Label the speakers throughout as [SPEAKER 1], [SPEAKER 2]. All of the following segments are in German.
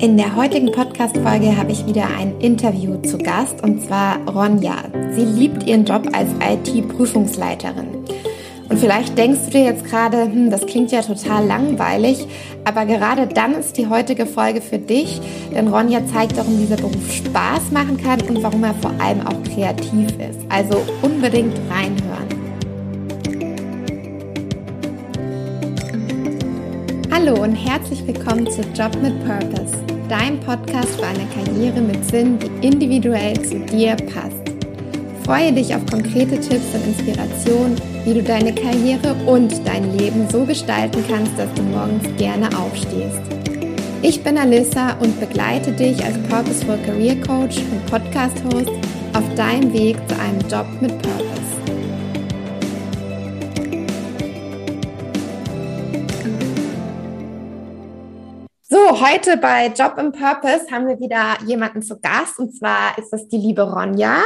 [SPEAKER 1] In der heutigen Podcast-Folge habe ich wieder ein Interview zu Gast und zwar Ronja. Sie liebt ihren Job als IT-Prüfungsleiterin. Und vielleicht denkst du dir jetzt gerade, hm, das klingt ja total langweilig, aber gerade dann ist die heutige Folge für dich, denn Ronja zeigt, warum dieser Beruf Spaß machen kann und warum er vor allem auch kreativ ist. Also unbedingt reinhören. Hallo und herzlich willkommen zu Job mit Purpose, dein Podcast für eine Karriere mit Sinn, die individuell zu dir passt. Freue dich auf konkrete Tipps und Inspiration, wie du deine Karriere und dein Leben so gestalten kannst, dass du morgens gerne aufstehst. Ich bin Alissa und begleite dich als Purposeful Career Coach und Podcast Host auf deinem Weg zu einem Job mit Purpose. Heute bei Job and Purpose haben wir wieder jemanden zu Gast und zwar ist das die liebe Ronja.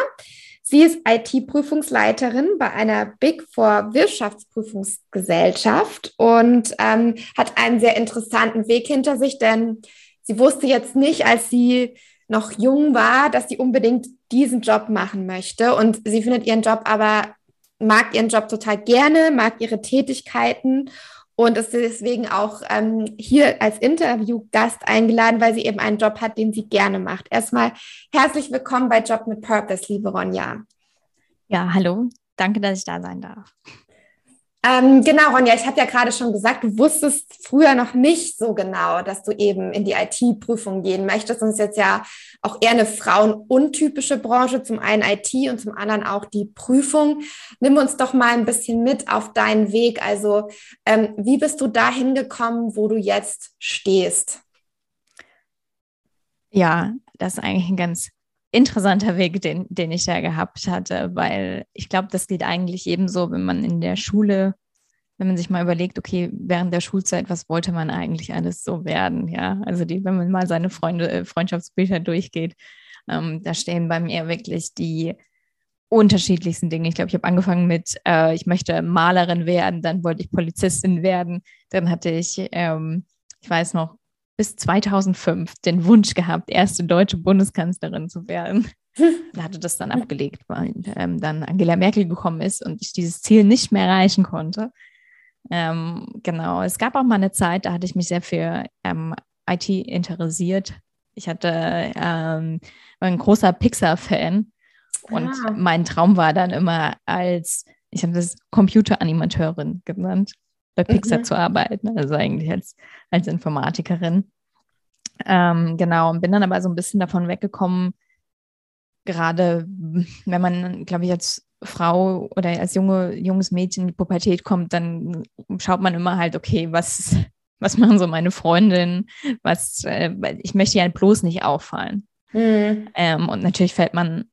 [SPEAKER 1] Sie ist IT-Prüfungsleiterin bei einer Big Four Wirtschaftsprüfungsgesellschaft und ähm, hat einen sehr interessanten Weg hinter sich, denn sie wusste jetzt nicht, als sie noch jung war, dass sie unbedingt diesen Job machen möchte. Und sie findet ihren Job aber, mag ihren Job total gerne, mag ihre Tätigkeiten und ist deswegen auch ähm, hier als Interviewgast eingeladen, weil sie eben einen Job hat, den sie gerne macht. Erstmal herzlich willkommen bei Job mit Purpose, liebe Ronja.
[SPEAKER 2] Ja, hallo. Danke, dass ich da sein darf.
[SPEAKER 1] Ähm, genau, Ronja, ich habe ja gerade schon gesagt, du wusstest früher noch nicht so genau, dass du eben in die IT-Prüfung gehen möchtest. Und es ist jetzt ja auch eher eine frauenuntypische Branche, zum einen IT und zum anderen auch die Prüfung. Nimm uns doch mal ein bisschen mit auf deinen Weg. Also, ähm, wie bist du dahin gekommen, wo du jetzt stehst?
[SPEAKER 2] Ja, das ist eigentlich ein ganz interessanter Weg, den, den ich da gehabt hatte, weil ich glaube, das geht eigentlich ebenso, wenn man in der Schule, wenn man sich mal überlegt, okay, während der Schulzeit, was wollte man eigentlich alles so werden, ja? Also die, wenn man mal seine Freunde, äh, Freundschaftsbücher durchgeht, ähm, da stehen bei mir wirklich die unterschiedlichsten Dinge. Ich glaube, ich habe angefangen mit, äh, ich möchte Malerin werden, dann wollte ich Polizistin werden, dann hatte ich, ähm, ich weiß noch, bis 2005 den Wunsch gehabt, erste deutsche Bundeskanzlerin zu werden. Da hatte das dann abgelegt, weil ähm, dann Angela Merkel gekommen ist und ich dieses Ziel nicht mehr erreichen konnte. Ähm, genau, es gab auch mal eine Zeit, da hatte ich mich sehr für ähm, IT interessiert. Ich hatte ähm, war ein großer Pixar-Fan und ah. mein Traum war dann immer als, ich habe das Computeranimateurin genannt bei Pixar mhm. zu arbeiten, also eigentlich als, als Informatikerin. Ähm, genau, und bin dann aber so ein bisschen davon weggekommen, gerade wenn man, glaube ich, als Frau oder als junge, junges Mädchen in die Pubertät kommt, dann schaut man immer halt, okay, was, was machen so meine Freundinnen, was, äh, ich möchte ja bloß nicht auffallen. Mhm. Ähm, und natürlich fällt man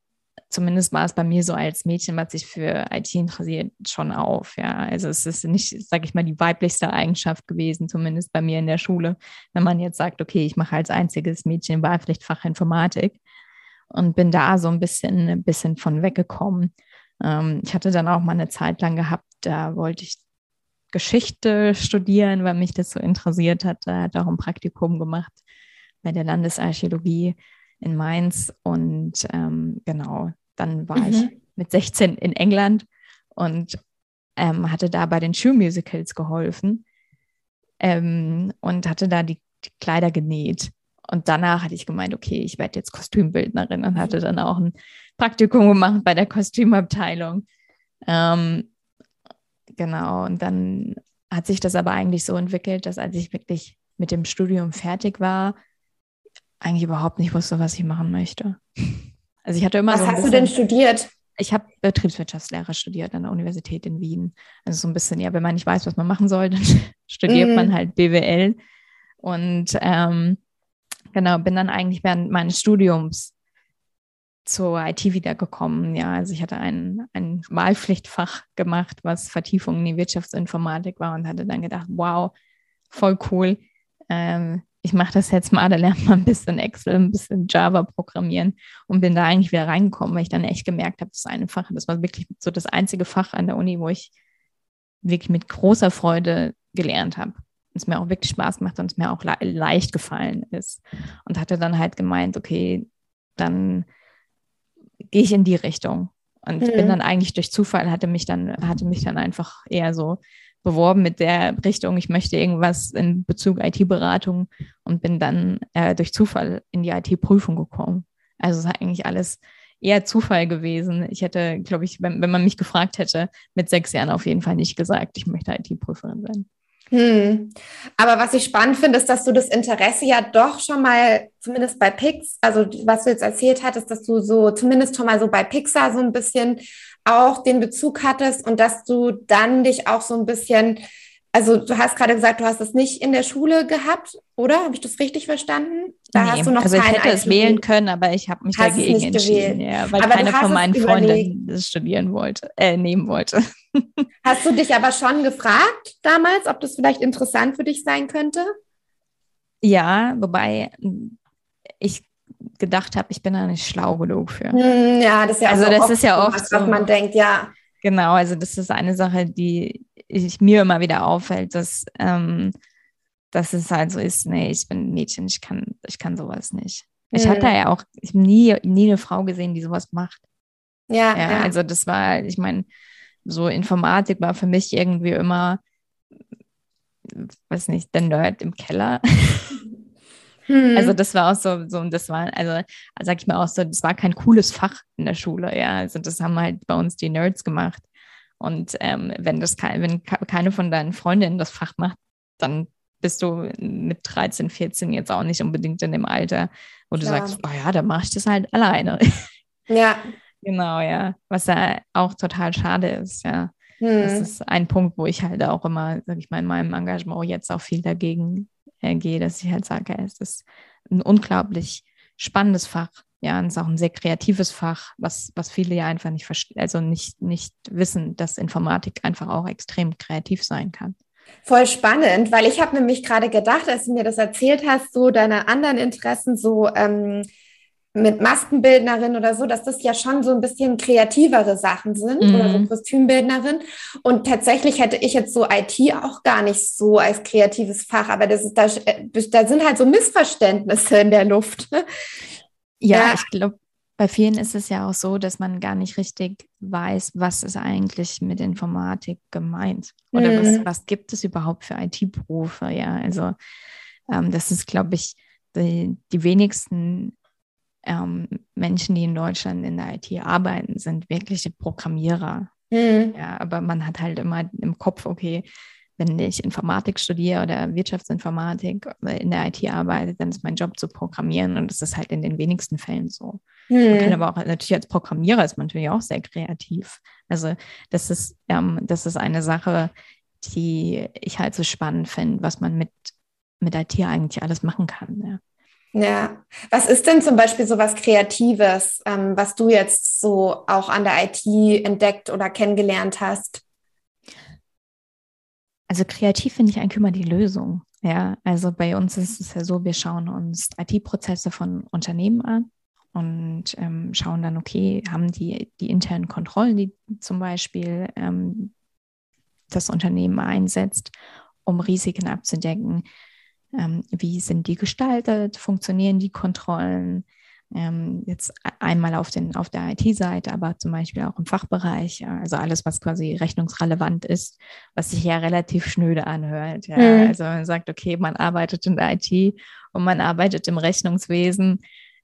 [SPEAKER 2] zumindest war es bei mir so als Mädchen, was sich für IT interessiert, schon auf. Ja, also es ist nicht, sage ich mal, die weiblichste Eigenschaft gewesen, zumindest bei mir in der Schule, wenn man jetzt sagt, okay, ich mache als einziges Mädchen Wahlpflichtfach Informatik und bin da so ein bisschen, ein bisschen von weggekommen. Ähm, ich hatte dann auch mal eine Zeit lang gehabt, da wollte ich Geschichte studieren, weil mich das so interessiert hat. Da hat auch ein Praktikum gemacht bei der Landesarchäologie in Mainz und ähm, genau, dann war mhm. ich mit 16 in England und ähm, hatte da bei den Shoe-Musicals geholfen ähm, und hatte da die, die, Kleider genäht. Und danach hatte ich gemeint, okay, ich werde jetzt Kostümbildnerin und hatte dann auch ein Praktikum gemacht bei der Kostümabteilung. Ähm, genau, und dann hat sich das aber eigentlich so entwickelt, dass als ich wirklich mit dem Studium fertig war, eigentlich überhaupt nicht wusste, was ich machen möchte. Also ich hatte immer
[SPEAKER 1] Was
[SPEAKER 2] so
[SPEAKER 1] hast bisschen, du denn studiert?
[SPEAKER 2] Ich habe Betriebswirtschaftslehre studiert an der Universität in Wien. Also so ein bisschen, ja, wenn man nicht weiß, was man machen soll, dann studiert mm. man halt BWL. Und ähm, genau, bin dann eigentlich während meines Studiums zur IT wiedergekommen. Ja, also ich hatte ein, ein Wahlpflichtfach gemacht, was Vertiefung in die Wirtschaftsinformatik war und hatte dann gedacht, wow, voll cool. Ähm, ich mache das jetzt mal, da lernt man ein bisschen Excel, ein bisschen Java programmieren und bin da eigentlich wieder reingekommen, weil ich dann echt gemerkt habe, das eine Fach, das war wirklich so das einzige Fach an der Uni, wo ich wirklich mit großer Freude gelernt habe. es mir auch wirklich Spaß macht und es mir auch le leicht gefallen ist. Und hatte dann halt gemeint, okay, dann gehe ich in die Richtung. Und mhm. bin dann eigentlich durch Zufall, hatte mich dann, hatte mich dann einfach eher so beworben mit der Richtung, ich möchte irgendwas in Bezug IT-Beratung und bin dann äh, durch Zufall in die IT-Prüfung gekommen. Also es ist eigentlich alles eher Zufall gewesen. Ich hätte, glaube ich, wenn, wenn man mich gefragt hätte, mit sechs Jahren auf jeden Fall nicht gesagt, ich möchte IT-Prüferin sein.
[SPEAKER 1] Hm. Aber was ich spannend finde, ist, dass du das Interesse ja doch schon mal, zumindest bei Pix, also was du jetzt erzählt hattest, dass du so zumindest schon mal so bei Pixar so ein bisschen auch den Bezug hattest und dass du dann dich auch so ein bisschen also du hast gerade gesagt, du hast es nicht in der Schule gehabt, oder? Habe ich das richtig verstanden?
[SPEAKER 2] Da nee, hast du noch also ich hätte es wählen können, aber ich habe mich dagegen entschieden, ja, weil aber keine von meinen Freunden das studieren wollte, äh, nehmen wollte.
[SPEAKER 1] Hast du dich aber schon gefragt damals, ob das vielleicht interessant für dich sein könnte?
[SPEAKER 2] Ja, wobei ich gedacht habe, ich bin da nicht schlau genug für.
[SPEAKER 1] Hm, ja, das ist ja
[SPEAKER 2] also
[SPEAKER 1] auch
[SPEAKER 2] das ist ja oft
[SPEAKER 1] was, was man denkt, ja.
[SPEAKER 2] Genau, also das ist eine Sache, die ich, mir immer wieder auffällt, dass, ähm, dass es halt so ist, nee, ich bin ein Mädchen, ich kann, ich kann sowas nicht. Ich mhm. hatte ja auch ich nie, nie eine Frau gesehen, die sowas macht. Ja, ja, ja. Also das war, ich meine, so Informatik war für mich irgendwie immer, weiß nicht, der Nerd im Keller. Hm. Also das war auch so, so, das war, also sag ich mal auch so, das war kein cooles Fach in der Schule, ja. Also das haben halt bei uns die Nerds gemacht. Und ähm, wenn das kein, wenn keine von deinen Freundinnen das Fach macht, dann bist du mit 13, 14 jetzt auch nicht unbedingt in dem Alter, wo Klar. du sagst, oh ja, dann mache ich das halt alleine.
[SPEAKER 1] Ja.
[SPEAKER 2] genau, ja. Was ja auch total schade ist, ja. Hm. Das ist ein Punkt, wo ich halt auch immer, sag ich mal, in meinem Engagement jetzt auch viel dagegen äh, gehe, dass ich halt sage, es ist ein unglaublich spannendes Fach. Ja, und es ist auch ein sehr kreatives Fach, was, was viele ja einfach nicht verstehen, also nicht, nicht wissen, dass Informatik einfach auch extrem kreativ sein kann.
[SPEAKER 1] Voll spannend, weil ich habe nämlich gerade gedacht, als du mir das erzählt hast, so deine anderen Interessen, so ähm, mit Maskenbildnerin oder so, dass das ja schon so ein bisschen kreativere Sachen sind mhm. oder so Kostümbildnerin. Und tatsächlich hätte ich jetzt so IT auch gar nicht so als kreatives Fach, aber das ist, da, äh, da sind halt so Missverständnisse in der Luft.
[SPEAKER 2] Ja, ja. ich glaube, bei vielen ist es ja auch so, dass man gar nicht richtig weiß, was ist eigentlich mit Informatik gemeint oder mhm. was, was gibt es überhaupt für IT-Berufe. Ja, also ähm, das ist, glaube ich, die, die wenigsten ähm, Menschen, die in Deutschland in der IT arbeiten, sind wirkliche Programmierer. Mhm. Ja, aber man hat halt immer im Kopf, okay, wenn ich Informatik studiere oder Wirtschaftsinformatik in der IT arbeite, dann ist mein Job zu programmieren und das ist halt in den wenigsten Fällen so. Mhm. Man kann aber auch natürlich als Programmierer ist man natürlich auch sehr kreativ. Also das ist, ähm, das ist eine Sache, die ich halt so spannend finde, was man mit, mit IT eigentlich alles machen kann. Ja.
[SPEAKER 1] Ja, was ist denn zum Beispiel so was Kreatives, ähm, was du jetzt so auch an der IT entdeckt oder kennengelernt hast?
[SPEAKER 2] Also kreativ finde ich eigentlich immer die Lösung. Ja, also bei uns ist es ja so, wir schauen uns IT-Prozesse von Unternehmen an und ähm, schauen dann, okay, haben die die internen Kontrollen, die zum Beispiel ähm, das Unternehmen einsetzt, um Risiken abzudecken, ähm, wie sind die gestaltet, funktionieren die Kontrollen, ähm, jetzt einmal auf, den, auf der IT-Seite, aber zum Beispiel auch im Fachbereich, also alles, was quasi rechnungsrelevant ist, was sich ja relativ schnöde anhört. Ja. Mhm. Also man sagt, okay, man arbeitet in der IT und man arbeitet im Rechnungswesen,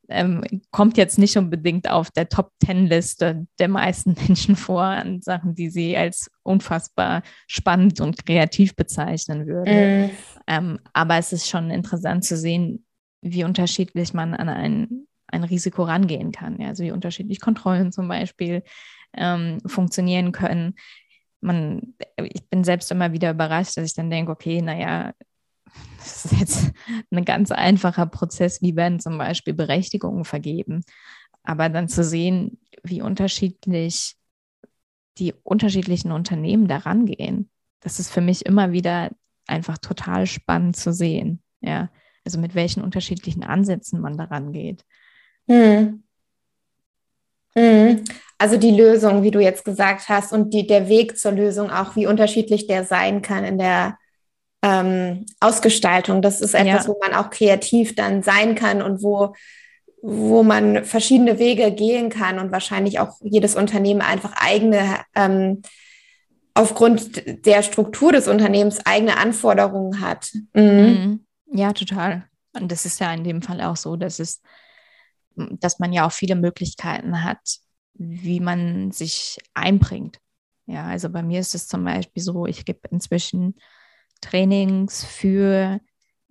[SPEAKER 2] ähm, kommt jetzt nicht unbedingt auf der Top-Ten-Liste der meisten Menschen vor an Sachen, die sie als unfassbar spannend und kreativ bezeichnen würden. Mhm. Ähm, aber es ist schon interessant zu sehen, wie unterschiedlich man an ein ein Risiko rangehen kann. Ja, also wie unterschiedlich Kontrollen zum Beispiel ähm, funktionieren können. Man, ich bin selbst immer wieder überrascht, dass ich dann denke, okay, naja, das ist jetzt ein ganz einfacher Prozess, wie werden zum Beispiel Berechtigungen vergeben. Aber dann zu sehen, wie unterschiedlich die unterschiedlichen Unternehmen daran gehen, das ist für mich immer wieder einfach total spannend zu sehen. Ja, also mit welchen unterschiedlichen Ansätzen man daran geht. Mhm.
[SPEAKER 1] Mhm. Also die Lösung, wie du jetzt gesagt hast, und die, der Weg zur Lösung auch, wie unterschiedlich der sein kann in der, ähm, Ausgestaltung. Das ist etwas, ja. wo man auch kreativ dann sein kann und wo, wo man verschiedene Wege gehen kann und wahrscheinlich auch jedes Unternehmen einfach eigene, ähm, aufgrund der Struktur des Unternehmens eigene Anforderungen hat.
[SPEAKER 2] Mhm. mhm. Ja, total. Und das ist ja in dem Fall auch so, dass es, dass man ja auch viele Möglichkeiten hat, wie man sich einbringt. Ja, also bei mir ist es zum Beispiel so, ich gebe inzwischen Trainings für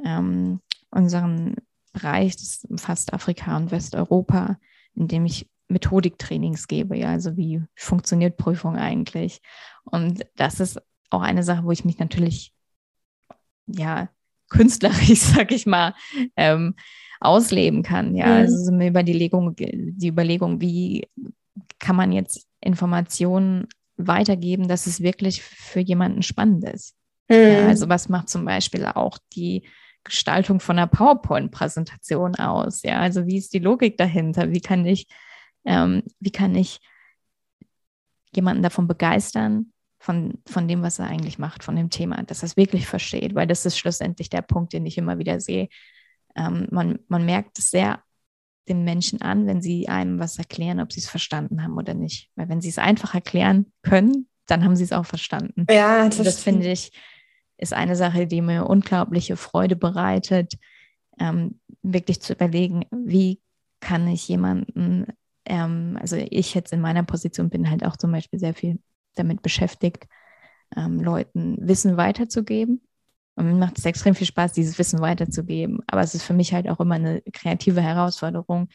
[SPEAKER 2] ähm, unseren Bereich, das umfasst Afrika und Westeuropa, in dem ich Methodiktrainings gebe, ja, also wie funktioniert Prüfung eigentlich. Und das ist auch eine Sache, wo ich mich natürlich, ja, künstlerisch, sag ich mal, ähm, ausleben kann. Ja, mhm. also so eine Überlegung, die Überlegung, wie kann man jetzt Informationen weitergeben, dass es wirklich für jemanden spannend ist. Mhm. Ja, also was macht zum Beispiel auch die Gestaltung von einer PowerPoint-Präsentation aus? Ja, also wie ist die Logik dahinter? Wie kann ich, ähm, wie kann ich jemanden davon begeistern, von, von dem, was er eigentlich macht, von dem Thema, dass er es wirklich versteht, weil das ist schlussendlich der Punkt, den ich immer wieder sehe. Ähm, man, man merkt es sehr den Menschen an, wenn sie einem was erklären, ob sie es verstanden haben oder nicht. Weil wenn sie es einfach erklären können, dann haben sie es auch verstanden.
[SPEAKER 1] Ja, das,
[SPEAKER 2] das finde ich, ist eine Sache, die mir unglaubliche Freude bereitet, ähm, wirklich zu überlegen, wie kann ich jemanden, ähm, also ich jetzt in meiner Position bin halt auch zum Beispiel sehr viel damit beschäftigt, ähm, Leuten Wissen weiterzugeben. Und mir macht es extrem viel Spaß, dieses Wissen weiterzugeben. Aber es ist für mich halt auch immer eine kreative Herausforderung.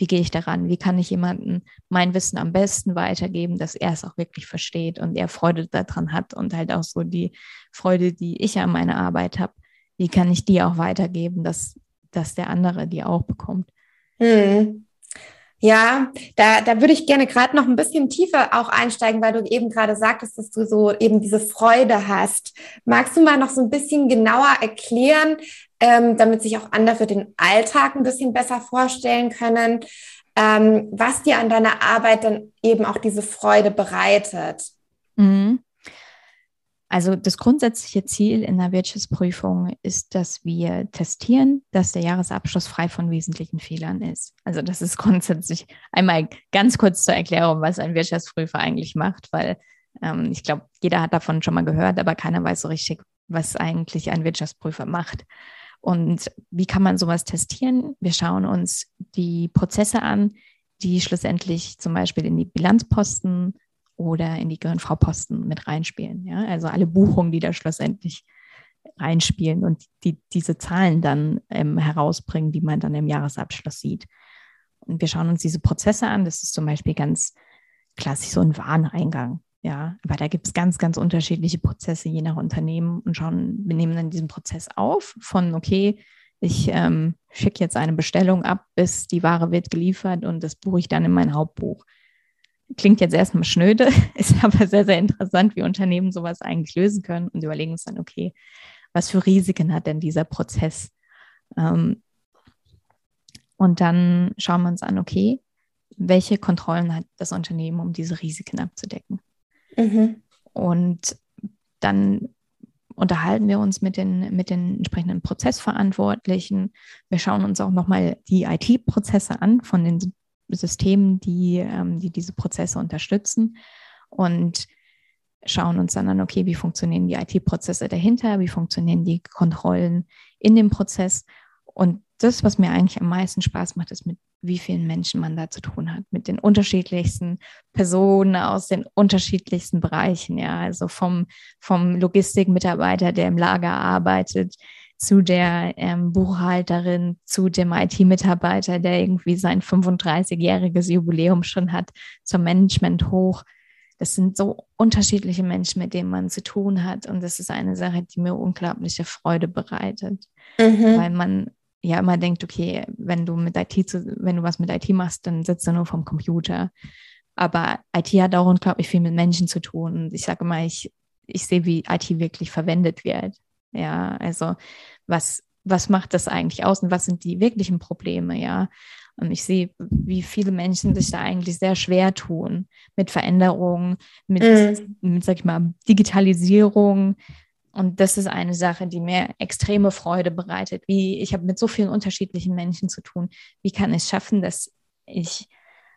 [SPEAKER 2] Wie gehe ich daran? Wie kann ich jemandem mein Wissen am besten weitergeben, dass er es auch wirklich versteht und er Freude daran hat und halt auch so die Freude, die ich an meiner Arbeit habe, wie kann ich die auch weitergeben, dass, dass der andere die auch bekommt?
[SPEAKER 1] Hm. Ja, da, da würde ich gerne gerade noch ein bisschen tiefer auch einsteigen, weil du eben gerade sagtest, dass du so eben diese Freude hast. Magst du mal noch so ein bisschen genauer erklären, ähm, damit sich auch andere den Alltag ein bisschen besser vorstellen können, ähm, was dir an deiner Arbeit dann eben auch diese Freude bereitet?
[SPEAKER 2] Mhm. Also das grundsätzliche Ziel in der Wirtschaftsprüfung ist, dass wir testieren, dass der Jahresabschluss frei von wesentlichen Fehlern ist. Also das ist grundsätzlich einmal ganz kurz zur Erklärung, was ein Wirtschaftsprüfer eigentlich macht, weil ähm, ich glaube, jeder hat davon schon mal gehört, aber keiner weiß so richtig, was eigentlich ein Wirtschaftsprüfer macht. Und wie kann man sowas testieren? Wir schauen uns die Prozesse an, die schlussendlich zum Beispiel in die Bilanzposten oder in die GNV-Posten mit reinspielen. Ja? Also alle Buchungen, die da schlussendlich reinspielen und die diese Zahlen dann ähm, herausbringen, die man dann im Jahresabschluss sieht. Und wir schauen uns diese Prozesse an. Das ist zum Beispiel ganz klassisch so ein Wareneingang. Ja, aber da gibt es ganz, ganz unterschiedliche Prozesse je nach Unternehmen und schauen, wir nehmen dann diesen Prozess auf von, okay, ich ähm, schicke jetzt eine Bestellung ab, bis die Ware wird geliefert und das buche ich dann in mein Hauptbuch. Klingt jetzt erstmal schnöde, ist aber sehr, sehr interessant, wie Unternehmen sowas eigentlich lösen können und überlegen uns dann, okay, was für Risiken hat denn dieser Prozess? Ähm, und dann schauen wir uns an, okay, welche Kontrollen hat das Unternehmen, um diese Risiken abzudecken? Mhm. Und dann unterhalten wir uns mit den, mit den entsprechenden Prozessverantwortlichen. Wir schauen uns auch nochmal die IT-Prozesse an von den Systemen, die, ähm, die diese Prozesse unterstützen und schauen uns dann an, okay, wie funktionieren die IT-Prozesse dahinter, wie funktionieren die Kontrollen in dem Prozess. Und das, was mir eigentlich am meisten Spaß macht, ist, mit wie vielen Menschen man da zu tun hat, mit den unterschiedlichsten Personen aus den unterschiedlichsten Bereichen, ja, also vom, vom Logistikmitarbeiter, der im Lager arbeitet, zu der ähm, Buchhalterin, zu dem IT-Mitarbeiter, der irgendwie sein 35-jähriges Jubiläum schon hat, zum Management hoch. Das sind so unterschiedliche Menschen, mit denen man zu tun hat. Und das ist eine Sache, die mir unglaubliche Freude bereitet, mhm. weil man ja immer denkt, okay, wenn du mit IT, zu, wenn du was mit IT machst, dann sitzt du nur vom Computer. Aber IT hat auch unglaublich viel mit Menschen zu tun. Und ich sage immer, ich, ich sehe, wie IT wirklich verwendet wird. Ja, also was, was macht das eigentlich aus und was sind die wirklichen Probleme, ja? Und ich sehe, wie viele Menschen sich da eigentlich sehr schwer tun mit Veränderungen, mit, mm. mit sag ich mal, Digitalisierung, Und das ist eine Sache, die mir extreme Freude bereitet. Wie ich habe mit so vielen unterschiedlichen Menschen zu tun. Wie kann ich schaffen, dass ich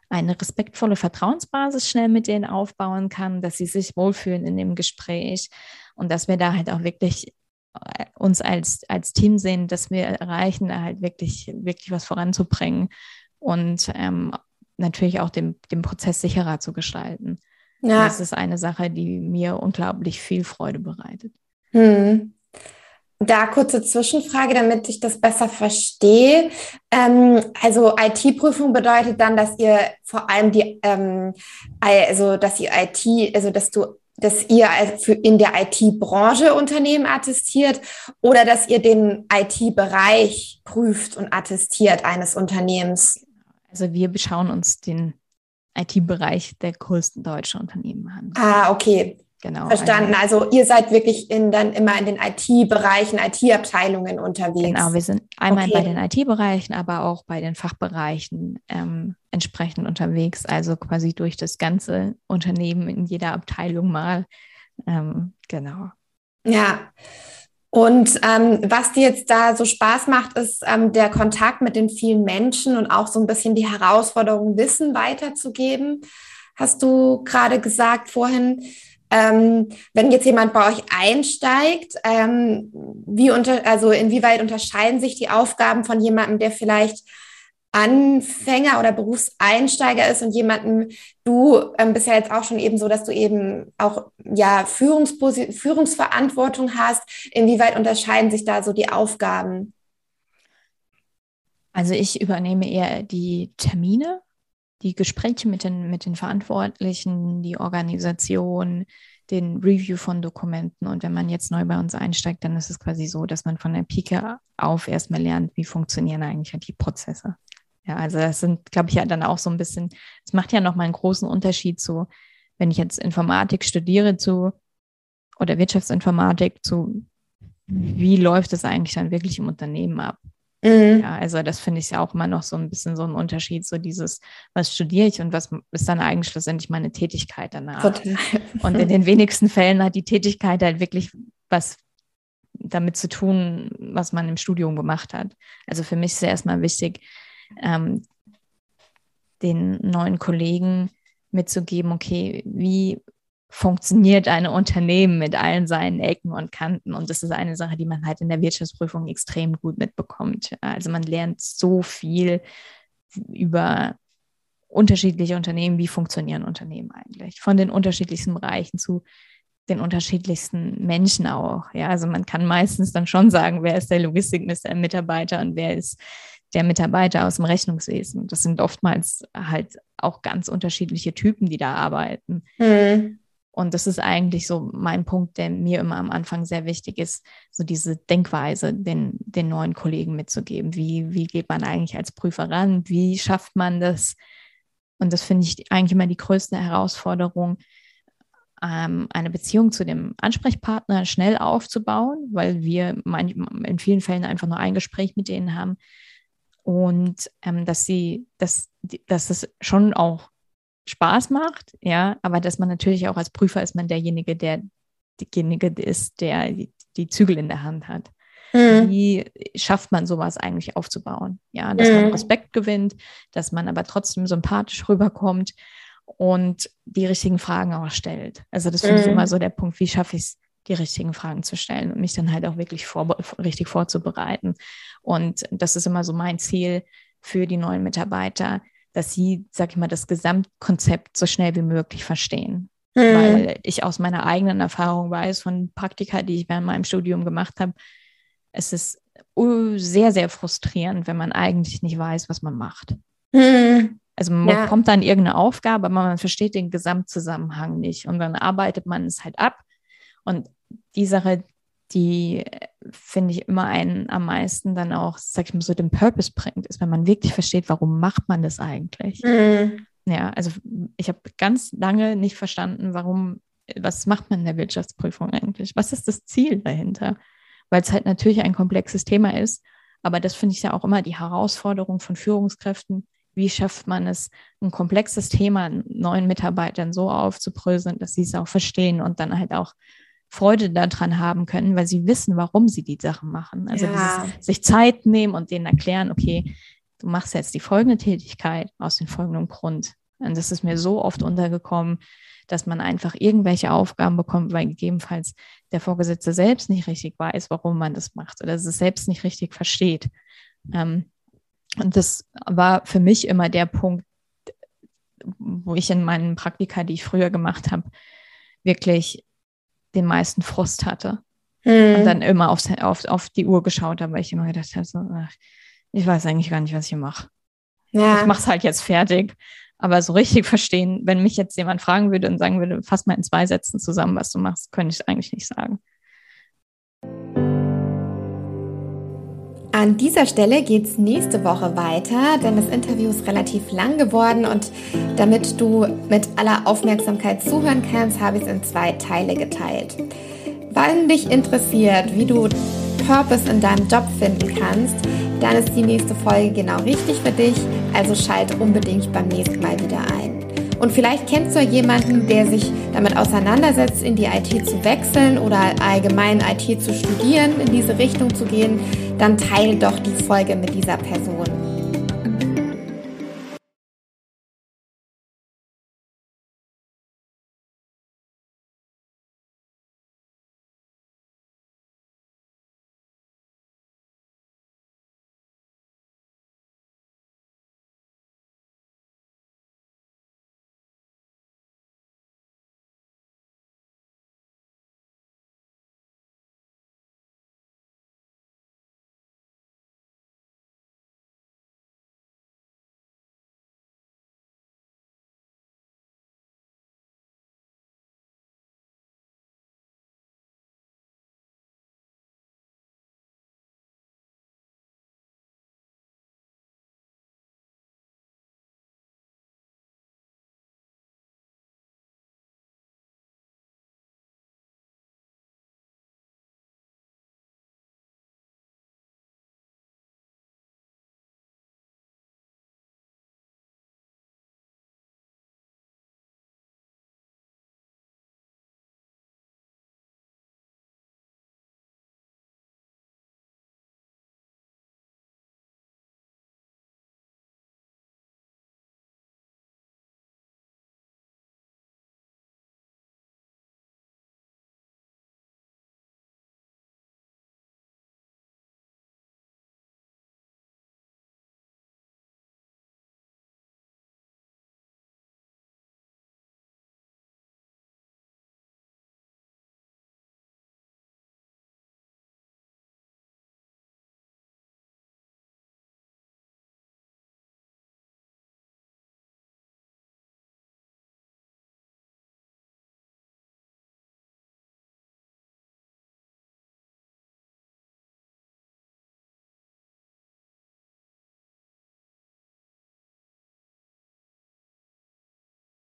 [SPEAKER 2] eine respektvolle Vertrauensbasis schnell mit denen aufbauen kann, dass sie sich wohlfühlen in dem Gespräch und dass wir da halt auch wirklich äh, uns als, als Team sehen, dass wir erreichen, da halt wirklich, wirklich was voranzubringen und ähm, natürlich auch den, den Prozess sicherer zu gestalten. Ja. Das ist eine Sache, die mir unglaublich viel Freude bereitet. Hm.
[SPEAKER 1] Da kurze Zwischenfrage, damit ich das besser verstehe. Ähm, also IT-Prüfung bedeutet dann, dass ihr vor allem die, ähm, also dass ihr IT, also dass du, dass ihr in der IT-Branche Unternehmen attestiert oder dass ihr den IT-Bereich prüft und attestiert eines Unternehmens.
[SPEAKER 2] Also wir beschauen uns den IT-Bereich der größten deutschen Unternehmen an.
[SPEAKER 1] Ah, okay. Genau. Verstanden. Also ihr seid wirklich in, dann immer in den IT-Bereichen, IT-Abteilungen unterwegs.
[SPEAKER 2] Genau, wir sind einmal okay. bei den IT-Bereichen, aber auch bei den Fachbereichen ähm, entsprechend unterwegs. Also quasi durch das ganze Unternehmen in jeder Abteilung mal. Ähm, genau.
[SPEAKER 1] Ja. Und ähm, was dir jetzt da so Spaß macht, ist ähm, der Kontakt mit den vielen Menschen und auch so ein bisschen die Herausforderung, Wissen weiterzugeben. Hast du gerade gesagt vorhin, ähm, wenn jetzt jemand bei euch einsteigt, ähm, wie unter, also inwieweit unterscheiden sich die Aufgaben von jemandem, der vielleicht Anfänger oder Berufseinsteiger ist und jemanden, du ähm, bist ja jetzt auch schon eben so, dass du eben auch ja Führungsverantwortung hast. Inwieweit unterscheiden sich da so die Aufgaben?
[SPEAKER 2] Also ich übernehme eher die Termine die Gespräche mit den, mit den Verantwortlichen, die Organisation, den Review von Dokumenten. Und wenn man jetzt neu bei uns einsteigt, dann ist es quasi so, dass man von der Pike auf erstmal lernt, wie funktionieren eigentlich die Prozesse. Ja, also das sind, glaube ich, ja dann auch so ein bisschen, es macht ja nochmal einen großen Unterschied zu, wenn ich jetzt Informatik studiere zu oder Wirtschaftsinformatik zu, wie läuft es eigentlich dann wirklich im Unternehmen ab? Mhm. Ja, also das finde ich ja auch immer noch so ein bisschen so ein Unterschied, so dieses, was studiere ich und was ist dann eigentlich schlussendlich meine Tätigkeit danach. Total. Und in den wenigsten Fällen hat die Tätigkeit halt wirklich was damit zu tun, was man im Studium gemacht hat. Also für mich ist ja erstmal wichtig, ähm, den neuen Kollegen mitzugeben, okay, wie funktioniert ein Unternehmen mit allen seinen Ecken und Kanten. Und das ist eine Sache, die man halt in der Wirtschaftsprüfung extrem gut mitbekommt. Also man lernt so viel über unterschiedliche Unternehmen, wie funktionieren Unternehmen eigentlich, von den unterschiedlichsten Bereichen zu den unterschiedlichsten Menschen auch. Ja, also man kann meistens dann schon sagen, wer ist der Logistikmitarbeiter und wer ist der Mitarbeiter aus dem Rechnungswesen. Das sind oftmals halt auch ganz unterschiedliche Typen, die da arbeiten. Mhm. Und das ist eigentlich so mein Punkt, der mir immer am Anfang sehr wichtig ist, so diese Denkweise den, den neuen Kollegen mitzugeben. Wie, wie geht man eigentlich als Prüfer ran? Wie schafft man das? Und das finde ich eigentlich immer die größte Herausforderung, ähm, eine Beziehung zu dem Ansprechpartner schnell aufzubauen, weil wir in vielen Fällen einfach nur ein Gespräch mit denen haben. Und ähm, dass sie, dass, dass es schon auch Spaß macht, ja, aber dass man natürlich auch als Prüfer ist man derjenige, der derjenige ist, der die, die Zügel in der Hand hat. Mhm. Wie schafft man sowas eigentlich aufzubauen? Ja, dass mhm. man Respekt gewinnt, dass man aber trotzdem sympathisch rüberkommt und die richtigen Fragen auch stellt. Also das finde mhm. ich immer so der Punkt, wie schaffe ich es, die richtigen Fragen zu stellen und mich dann halt auch wirklich vor, richtig vorzubereiten. Und das ist immer so mein Ziel für die neuen Mitarbeiter, dass sie, sag ich mal, das Gesamtkonzept so schnell wie möglich verstehen. Mhm. Weil ich aus meiner eigenen Erfahrung weiß, von Praktika, die ich während meinem Studium gemacht habe, es ist sehr, sehr frustrierend, wenn man eigentlich nicht weiß, was man macht. Mhm. Also man ja. kommt dann irgendeine Aufgabe, aber man versteht den Gesamtzusammenhang nicht und dann arbeitet man es halt ab. Und die Sache, die finde ich immer einen am meisten dann auch, sag ich mal, so den Purpose bringt, ist, wenn man wirklich versteht, warum macht man das eigentlich. Mhm. Ja, also ich habe ganz lange nicht verstanden, warum, was macht man in der Wirtschaftsprüfung eigentlich? Was ist das Ziel dahinter? Weil es halt natürlich ein komplexes Thema ist, aber das finde ich ja auch immer die Herausforderung von Führungskräften. Wie schafft man es, ein komplexes Thema neuen Mitarbeitern so aufzubröseln, dass sie es auch verstehen und dann halt auch Freude daran haben können, weil sie wissen, warum sie die Sachen machen. Also ja. dieses, sich Zeit nehmen und denen erklären, okay, du machst jetzt die folgende Tätigkeit aus dem folgenden Grund. Und das ist mir so oft untergekommen, dass man einfach irgendwelche Aufgaben bekommt, weil gegebenenfalls der Vorgesetzte selbst nicht richtig weiß, warum man das macht oder es selbst nicht richtig versteht. Ähm, und das war für mich immer der Punkt, wo ich in meinen Praktika, die ich früher gemacht habe, wirklich den meisten Frust hatte. Mhm. Und dann immer aufs, auf, auf die Uhr geschaut habe, weil ich immer gedacht habe, so, ach, ich weiß eigentlich gar nicht, was ich hier mache. Ja. Ich mache es halt jetzt fertig. Aber so richtig verstehen, wenn mich jetzt jemand fragen würde und sagen würde, fass mal in zwei Sätzen zusammen, was du machst, könnte ich es eigentlich nicht sagen.
[SPEAKER 1] An dieser Stelle geht es nächste Woche weiter, denn das Interview ist relativ lang geworden und damit du mit aller Aufmerksamkeit zuhören kannst, habe ich es in zwei Teile geteilt. Wenn dich interessiert, wie du Purpose in deinem Job finden kannst, dann ist die nächste Folge genau richtig für dich, also schalt unbedingt beim nächsten Mal wieder ein. Und vielleicht kennst du jemanden, der sich damit auseinandersetzt, in die IT zu wechseln oder allgemein IT zu studieren, in diese Richtung zu gehen, dann teile doch die Folge mit dieser Person.